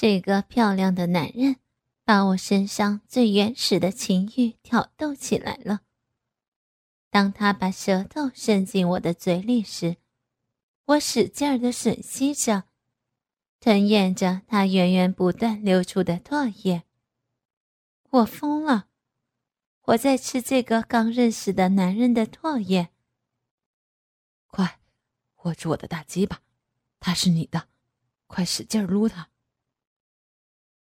这个漂亮的男人把我身上最原始的情欲挑逗起来了。当他把舌头伸进我的嘴里时，我使劲儿地吮吸着，吞咽着他源源不断流出的唾液。我疯了，我在吃这个刚认识的男人的唾液。快，握住我的大鸡巴，他是你的，快使劲撸他。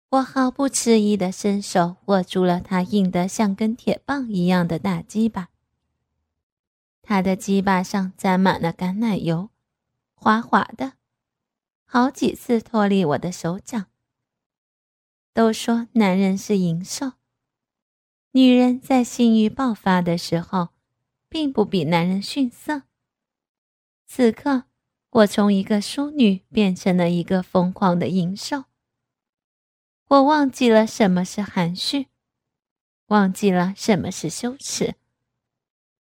我毫不迟疑地伸手握住了他硬得像根铁棒一样的大鸡巴。他的鸡巴上沾满了橄榄油，滑滑的，好几次脱离我的手掌。都说男人是淫兽，女人在性欲爆发的时候，并不比男人逊色。此刻，我从一个淑女变成了一个疯狂的淫兽。我忘记了什么是含蓄，忘记了什么是羞耻。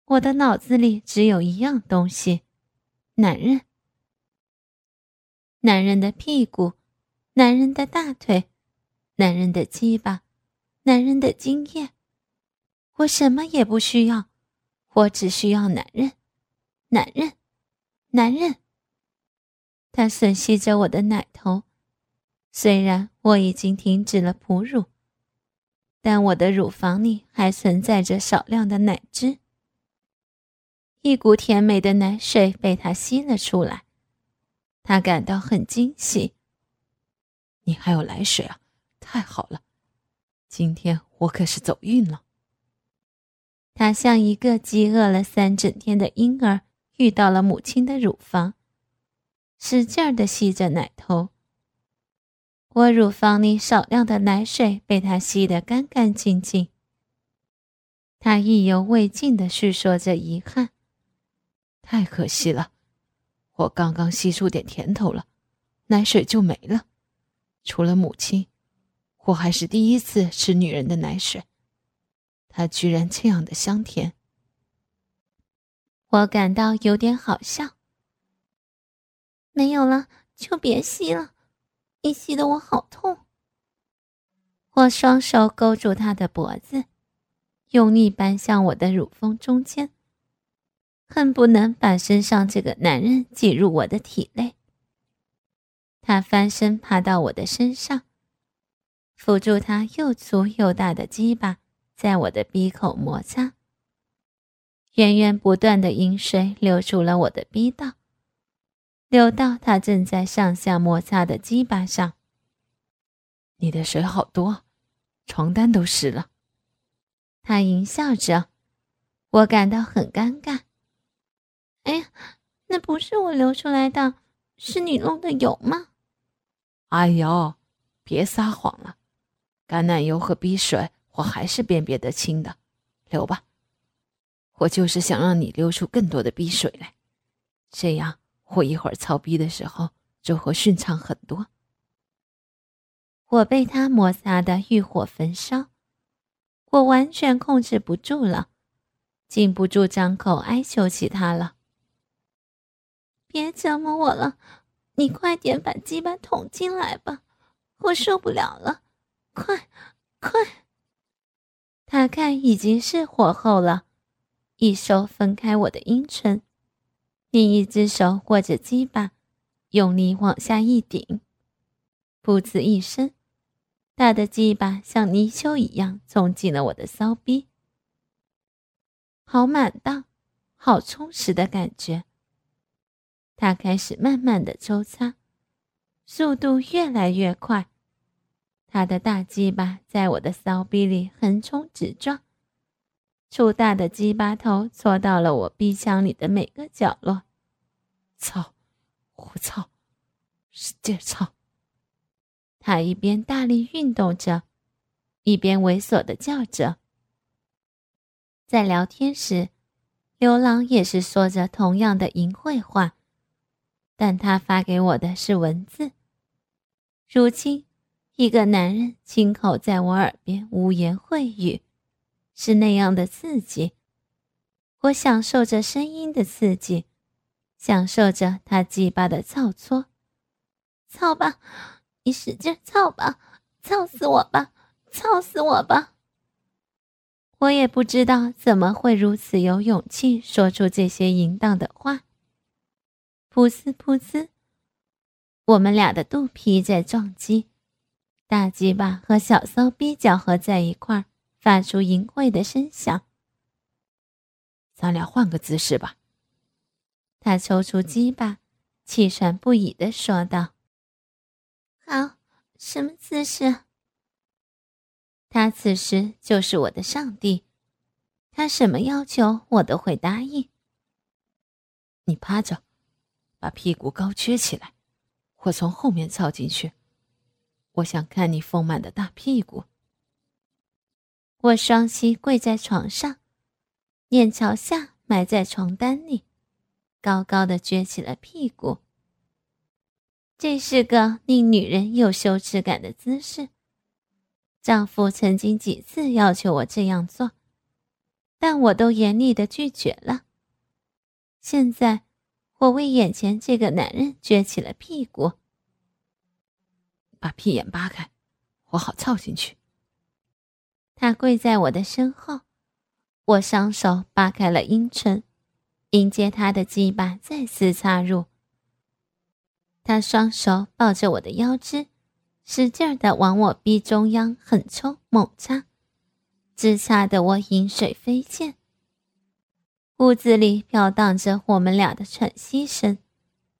我的脑子里只有一样东西：男人。男人的屁股，男人的大腿。男人的鸡巴，男人的精液，我什么也不需要，我只需要男人，男人，男人。他吮吸着我的奶头，虽然我已经停止了哺乳，但我的乳房里还存在着少量的奶汁。一股甜美的奶水被他吸了出来，他感到很惊喜。你还有奶水啊？太好了，今天我可是走运了。他像一个饥饿了三整天的婴儿，遇到了母亲的乳房，使劲儿的吸着奶头。我乳房里少量的奶水被他吸得干干净净。他意犹未尽的叙说着遗憾：“太可惜了，我刚刚吸出点甜头了，奶水就没了。除了母亲。”我还是第一次吃女人的奶水，它居然这样的香甜。我感到有点好笑。没有了，就别吸了，你吸得我好痛。我双手勾住他的脖子，用力扳向我的乳峰中间，恨不能把身上这个男人挤入我的体内。他翻身爬到我的身上。扶住他又粗又大的鸡巴，在我的鼻口摩擦。源源不断的饮水流出了我的鼻道，流到他正在上下摩擦的鸡巴上。你的水好多，床单都湿了。他淫笑着，我感到很尴尬。哎呀，那不是我流出来的，是你弄的油吗？哎呦，别撒谎了。橄榄油和逼水，我还是辨别得清的。流吧，我就是想让你流出更多的逼水来，这样我一会儿操逼的时候就会顺畅很多。我被他摩擦的欲火焚烧，我完全控制不住了，禁不住张口哀求起他了：“别折磨我了，你快点把鸡巴捅进来吧，我受不了了。”快，快！他看已经是火候了，一手分开我的阴唇，另一只手握着鸡巴，用力往下一顶，噗呲一声，他的鸡巴像泥鳅一样冲进了我的骚逼，好满当，好充实的感觉。他开始慢慢的抽插，速度越来越快。他的大鸡巴在我的骚逼里横冲直撞，粗大的鸡巴头戳到了我鼻腔里的每个角落。操！我操！使劲操！他一边大力运动着，一边猥琐的叫着。在聊天时，刘郎也是说着同样的淫秽话，但他发给我的是文字。如今。一个男人亲口在我耳边污言秽语，是那样的刺激。我享受着声音的刺激，享受着他鸡巴的操搓。操吧，你使劲操吧，操死我吧，操死我吧！我也不知道怎么会如此有勇气说出这些淫荡的话。噗呲噗呲，我们俩的肚皮在撞击，大鸡巴和小骚逼搅合在一块儿，发出淫秽的声响。咱俩换个姿势吧。他抽出鸡巴，气喘不已的说道：“好，什么姿势？”他此时就是我的上帝，他什么要求我都会答应。你趴着，把屁股高撅起来，我从后面凑进去。我想看你丰满的大屁股。我双膝跪在床上，脸朝下埋在床单里，高高的撅起了屁股。这是个令女人有羞耻感的姿势。丈夫曾经几次要求我这样做，但我都严厉的拒绝了。现在，我为眼前这个男人撅起了屁股，把屁眼扒开，我好凑进去。他跪在我的身后，我双手扒开了阴唇，迎接他的鸡巴再次插入。他双手抱着我的腰肢。使劲的往我逼中央狠抽猛插，直插得我饮水飞溅。屋子里飘荡着我们俩的喘息声、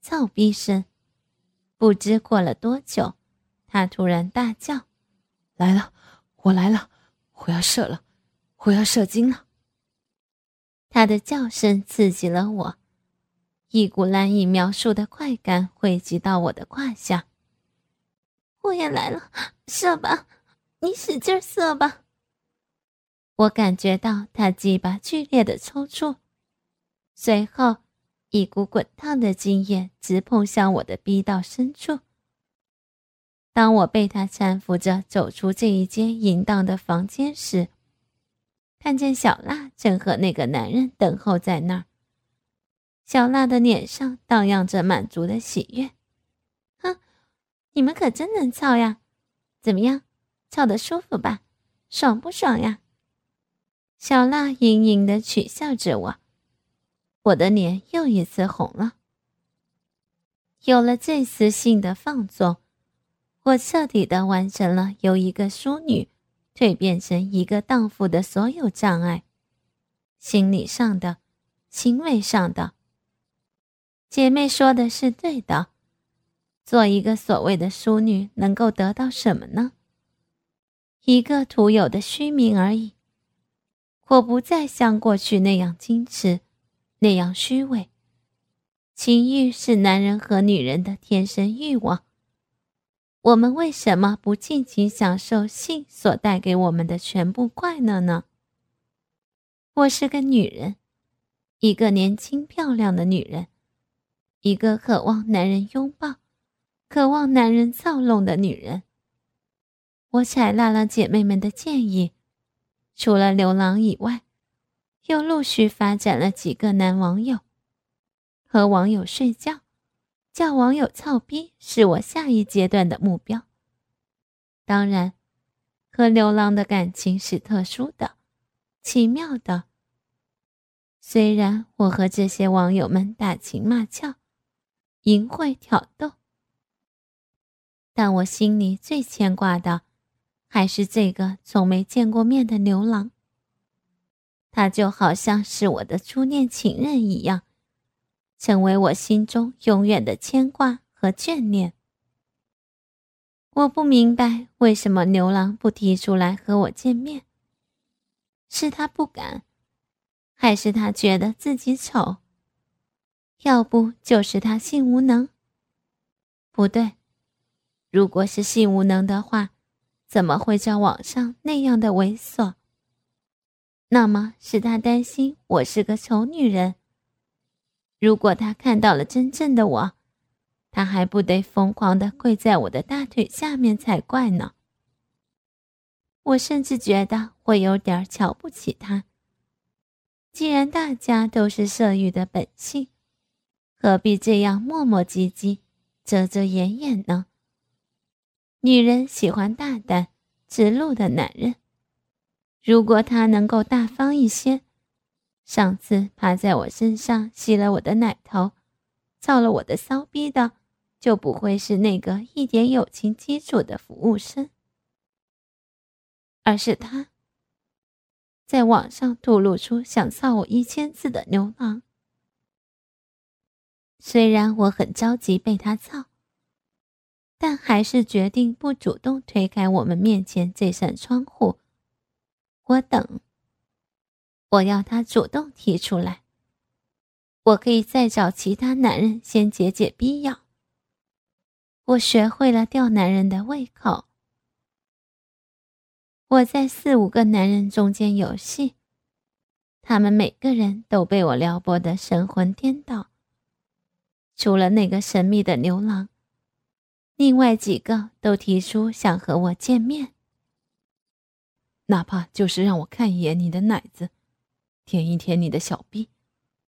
操逼声。不知过了多久，他突然大叫：“来了，我来了，我要射了，我要射精了！”他的叫声刺激了我，一股难以描述的快感汇集到我的胯下。我也来了，射吧，你使劲射吧。我感觉到他鸡巴剧烈的抽搐，随后一股滚烫的精液直碰向我的逼道深处。当我被他搀扶着走出这一间淫荡的房间时，看见小娜正和那个男人等候在那儿。小娜的脸上荡漾着满足的喜悦。哼你们可真能操呀！怎么样，操的舒服吧？爽不爽呀？小娜盈盈的取笑着我，我的脸又一次红了。有了这次性的放纵，我彻底的完成了由一个淑女蜕变成一个荡妇的所有障碍，心理上的，行为上的。姐妹说的是对的。做一个所谓的淑女，能够得到什么呢？一个徒有的虚名而已。我不再像过去那样矜持，那样虚伪。情欲是男人和女人的天生欲望。我们为什么不尽情享受性所带给我们的全部快乐呢？我是个女人，一个年轻漂亮的女人，一个渴望男人拥抱。渴望男人操弄的女人。我采纳了姐妹们的建议，除了牛郎以外，又陆续发展了几个男网友。和网友睡觉，叫网友操逼，是我下一阶段的目标。当然，和牛郎的感情是特殊的、奇妙的。虽然我和这些网友们打情骂俏、淫秽挑逗。但我心里最牵挂的，还是这个从没见过面的牛郎。他就好像是我的初恋情人一样，成为我心中永远的牵挂和眷恋。我不明白为什么牛郎不提出来和我见面，是他不敢，还是他觉得自己丑？要不就是他性无能？不对。如果是性无能的话，怎么会在网上那样的猥琐？那么是他担心我是个丑女人。如果他看到了真正的我，他还不得疯狂的跪在我的大腿下面才怪呢。我甚至觉得我有点瞧不起他。既然大家都是色欲的本性，何必这样磨磨唧唧、遮遮掩掩呢？女人喜欢大胆、直露的男人。如果他能够大方一些，上次趴在我身上吸了我的奶头、操了我的骚逼的，就不会是那个一点友情基础的服务生，而是他。在网上吐露出想操我一千次的牛郎。虽然我很着急被他操，但还是决定不主动推开我们面前这扇窗户。我等，我要他主动提出来，我可以再找其他男人先解解逼痒。我学会了吊男人的胃口。我在四五个男人中间游戏，他们每个人都被我撩拨的神魂颠倒。除了那个神秘的牛郎，另外几个都提出想和我见面，哪怕就是让我看一眼你的奶子，舔一舔你的小臂，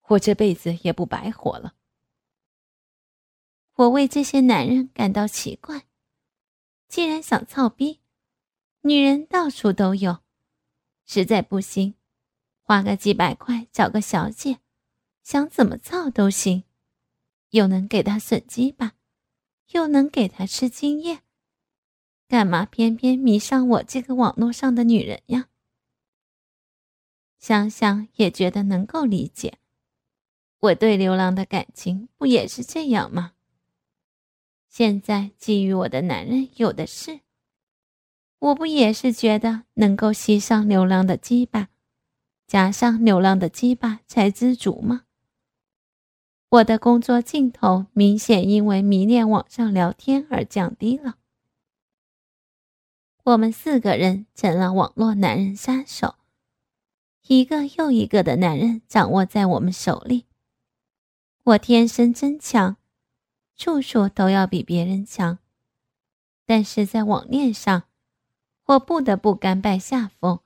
我这辈子也不白活了。我为这些男人感到奇怪，既然想操逼。女人到处都有，实在不行，花个几百块找个小姐，想怎么操都行，又能给她损鸡巴，又能给她吃精液，干嘛偏偏迷上我这个网络上的女人呀？想想也觉得能够理解，我对流浪的感情不也是这样吗？现在觊觎我的男人有的是。我不也是觉得能够吸上牛郎的鸡巴，加上牛郎的鸡巴才知足吗？我的工作劲头明显因为迷恋网上聊天而降低了。我们四个人成了网络男人杀手，一个又一个的男人掌握在我们手里。我天生真强，处处都要比别人强，但是在网恋上。我不得不甘拜下风，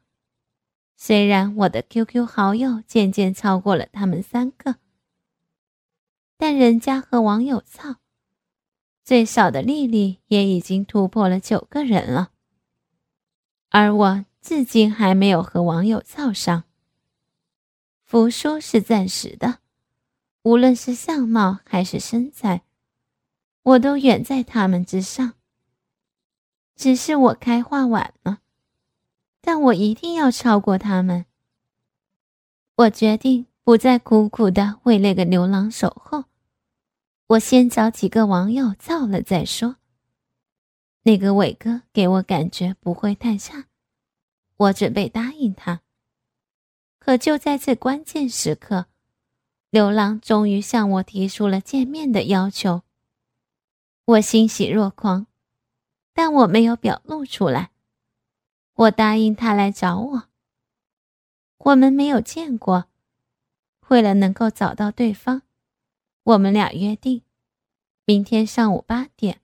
虽然我的 QQ 好友渐渐超过了他们三个，但人家和网友操，最少的丽丽也已经突破了九个人了，而我至今还没有和网友操上。服输是暂时的，无论是相貌还是身材，我都远在他们之上。只是我开化晚了，但我一定要超过他们。我决定不再苦苦的为那个牛郎守候，我先找几个网友造了再说。那个伟哥给我感觉不会太差，我准备答应他。可就在这关键时刻，流浪终于向我提出了见面的要求，我欣喜若狂。但我没有表露出来，我答应他来找我。我们没有见过，为了能够找到对方，我们俩约定，明天上午八点，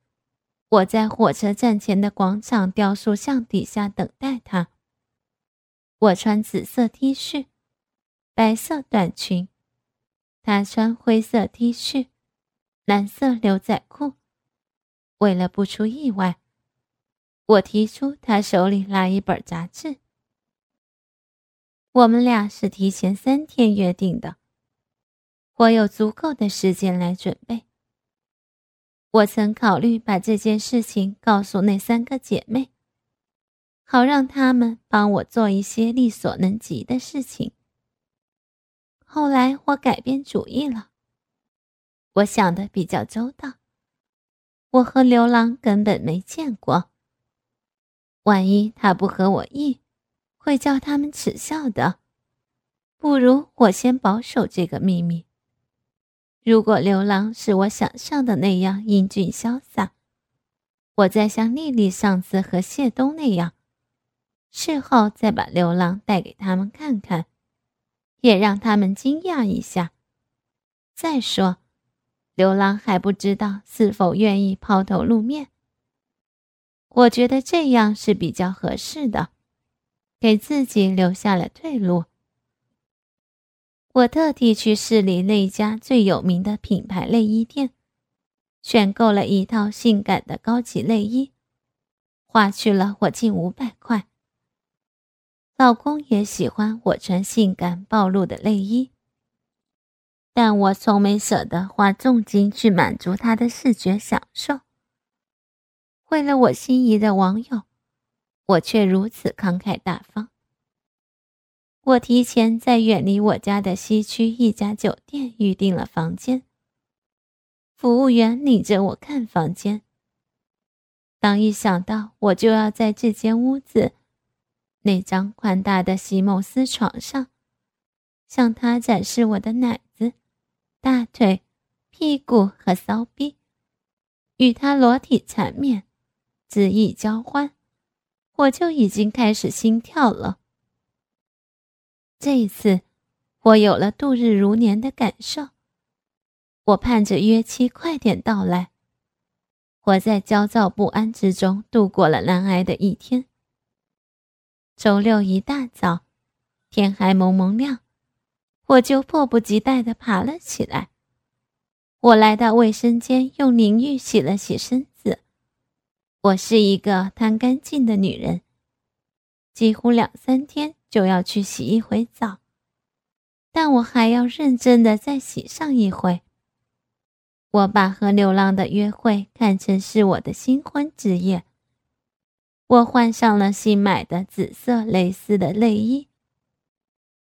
我在火车站前的广场雕塑像底下等待他。我穿紫色 T 恤，白色短裙，她穿灰色 T 恤，蓝色牛仔裤。为了不出意外。我提出，她手里拿一本杂志。我们俩是提前三天约定的，我有足够的时间来准备。我曾考虑把这件事情告诉那三个姐妹，好让她们帮我做一些力所能及的事情。后来我改变主意了，我想的比较周到。我和刘郎根本没见过。万一他不合我意，会叫他们耻笑的。不如我先保守这个秘密。如果刘郎是我想象的那样英俊潇洒，我再像丽丽上次和谢东那样，事后再把刘郎带给他们看看，也让他们惊讶一下。再说，流浪还不知道是否愿意抛头露面。我觉得这样是比较合适的，给自己留下了退路。我特地去市里那家最有名的品牌内衣店，选购了一套性感的高级内衣，花去了我近五百块。老公也喜欢我穿性感暴露的内衣，但我从没舍得花重金去满足他的视觉享受。为了我心仪的网友，我却如此慷慨大方。我提前在远离我家的西区一家酒店预订了房间。服务员领着我看房间。当一想到我就要在这间屋子，那张宽大的席梦思床上，向他展示我的奶子、大腿、屁股和骚逼，与他裸体缠绵、恣意交欢，我就已经开始心跳了。这一次，我有了度日如年的感受。我盼着约期快点到来。我在焦躁不安之中度过了难挨的一天。周六一大早，天还蒙蒙亮，我就迫不及待地爬了起来。我来到卫生间，用淋浴洗了洗身子。我是一个贪干净的女人，几乎两三天就要去洗一回澡，但我还要认真的再洗上一回。我把和流浪的约会看成是我的新婚之夜。我换上了新买的紫色蕾丝的内衣。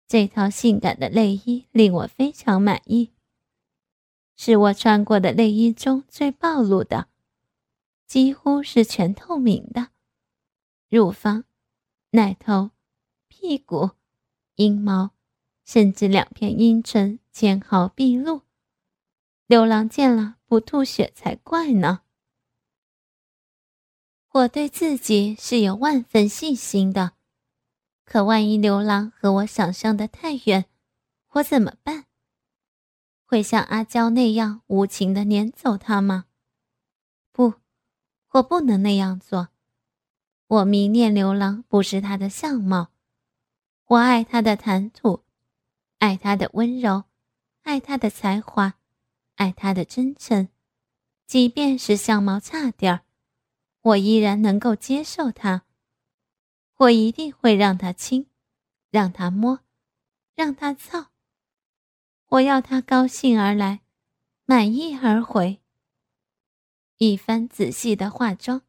这套性感的内衣令我非常满意，是我穿过的内衣中最暴露的，几乎是全透明的，乳房、奶头、屁股、阴毛，甚至两片阴唇纤毫毕露。流浪见了不吐血才怪呢。我对自己是有万分信心的，可万一牛郎和我想象的太远，我怎么办？会像阿娇那样无情的撵走他吗？不，我不能那样做。我迷恋牛郎，不是他的相貌，我爱他的谈吐，爱他的温柔，爱他的才华，爱他的真诚，即便是相貌差点儿。我依然能够接受他，我一定会让他亲，让他摸，让他操。我要他高兴而来，满意而回。一番仔细的化妆，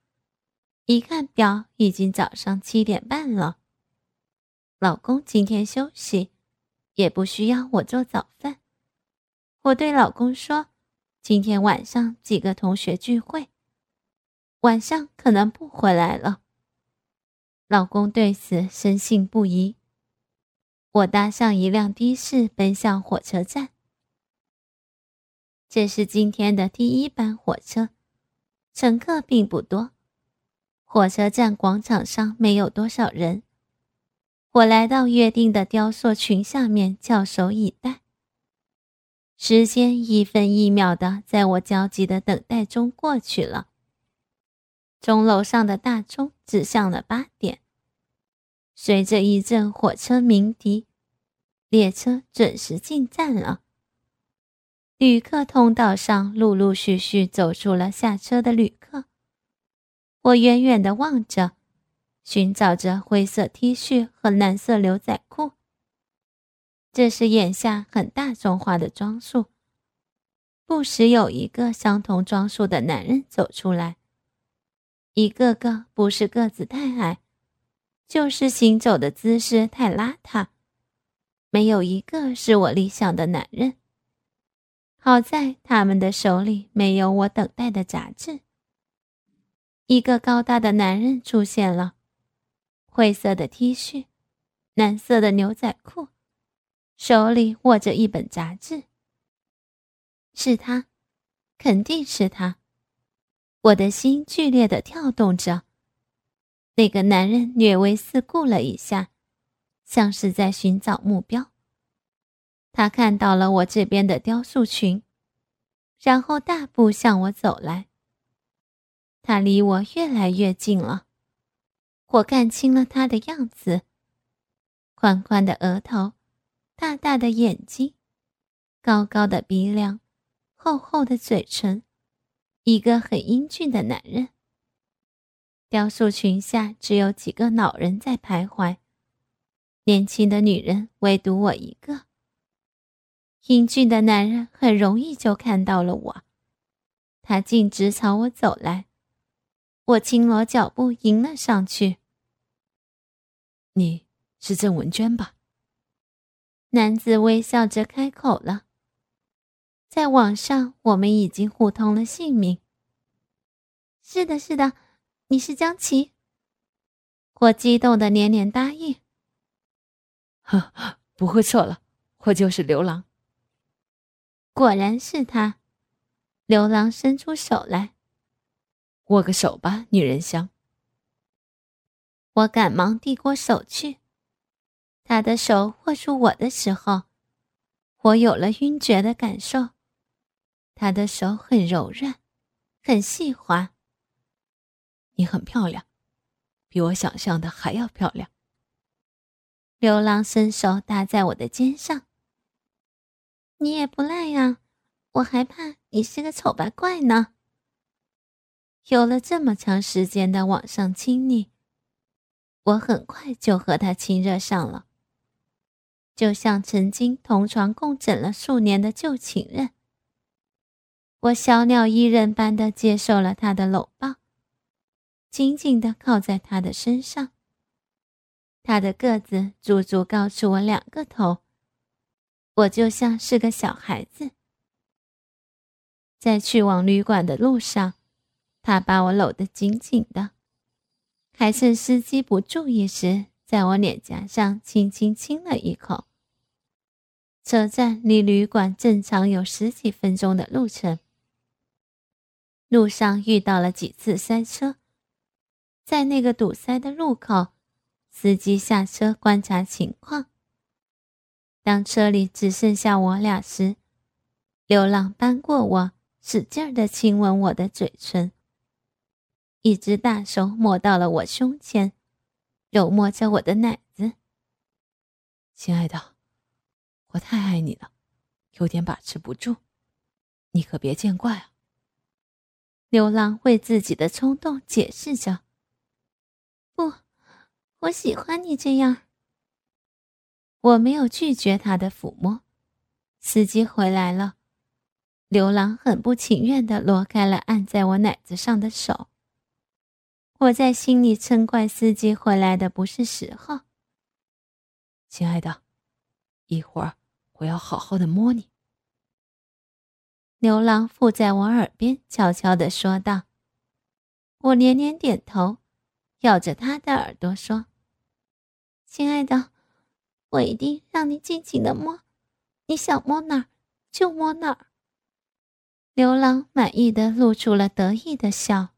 一看表，已经早上七点半了。老公今天休息，也不需要我做早饭。我对老公说：“今天晚上几个同学聚会。”晚上可能不回来了。老公对此深信不疑。我搭上一辆的士，奔向火车站。这是今天的第一班火车，乘客并不多。火车站广场上没有多少人。我来到约定的雕塑群下面，翘首以待。时间一分一秒的在我焦急的等待中过去了。钟楼上的大钟指向了八点，随着一阵火车鸣笛，列车准时进站了。旅客通道上陆陆续续走出了下车的旅客。我远远地望着，寻找着灰色 T 恤和蓝色牛仔裤。这是眼下很大众化的装束，不时有一个相同装束的男人走出来。一个个不是个子太矮，就是行走的姿势太邋遢，没有一个是我理想的男人。好在他们的手里没有我等待的杂志。一个高大的男人出现了，灰色的 T 恤，蓝色的牛仔裤，手里握着一本杂志。是他，肯定是他。我的心剧烈的跳动着。那个男人略微四顾了一下，像是在寻找目标。他看到了我这边的雕塑群，然后大步向我走来。他离我越来越近了，我看清了他的样子：宽宽的额头，大大的眼睛，高高的鼻梁，厚厚的嘴唇。一个很英俊的男人，雕塑群下只有几个老人在徘徊，年轻的女人唯独我一个。英俊的男人很容易就看到了我，他径直朝我走来，我轻罗脚步迎了上去。你是郑文娟吧？男子微笑着开口了。在网上，我们已经互通了姓名。是的，是的。你是江琪，我激动的连连答应。呵，不会错了，我就是刘郎。果然是他，刘郎伸出手来，握个手吧，女人香。我赶忙递过手去，他的手握住我的时候，我有了晕厥的感受。他的手很柔软，很细滑。你很漂亮，比我想象的还要漂亮。刘浪伸手搭在我的肩上。你也不赖呀，我还怕你是个丑八怪呢。有了这么长时间的网上亲昵，我很快就和他亲热上了，就像曾经同床共枕了数年的旧情人。我小鸟依人般的接受了他的搂抱。紧紧的靠在他的身上，他的个子足足高出我两个头，我就像是个小孩子。在去往旅馆的路上，他把我搂得紧紧的，还趁司机不注意时，在我脸颊上轻轻亲了一口。车站离旅馆正常有十几分钟的路程，路上遇到了几次塞车。在那个堵塞的路口，司机下车观察情况。当车里只剩下我俩时，流浪搬过我，使劲儿的亲吻我的嘴唇。一只大手摸到了我胸前，揉摸着我的奶子。亲爱的，我太爱你了，有点把持不住，你可别见怪啊。流浪为自己的冲动解释着。不，我喜欢你这样。我没有拒绝他的抚摸。司机回来了，流浪很不情愿的挪开了按在我奶子上的手。我在心里嗔怪司机回来的不是时候。亲爱的，一会儿我要好好的摸你。牛郎附在我耳边悄悄的说道。我连连点头。咬着他的耳朵说：“亲爱的，我一定让你尽情的摸，你想摸哪儿就摸哪儿。”牛郎满意的露出了得意的笑。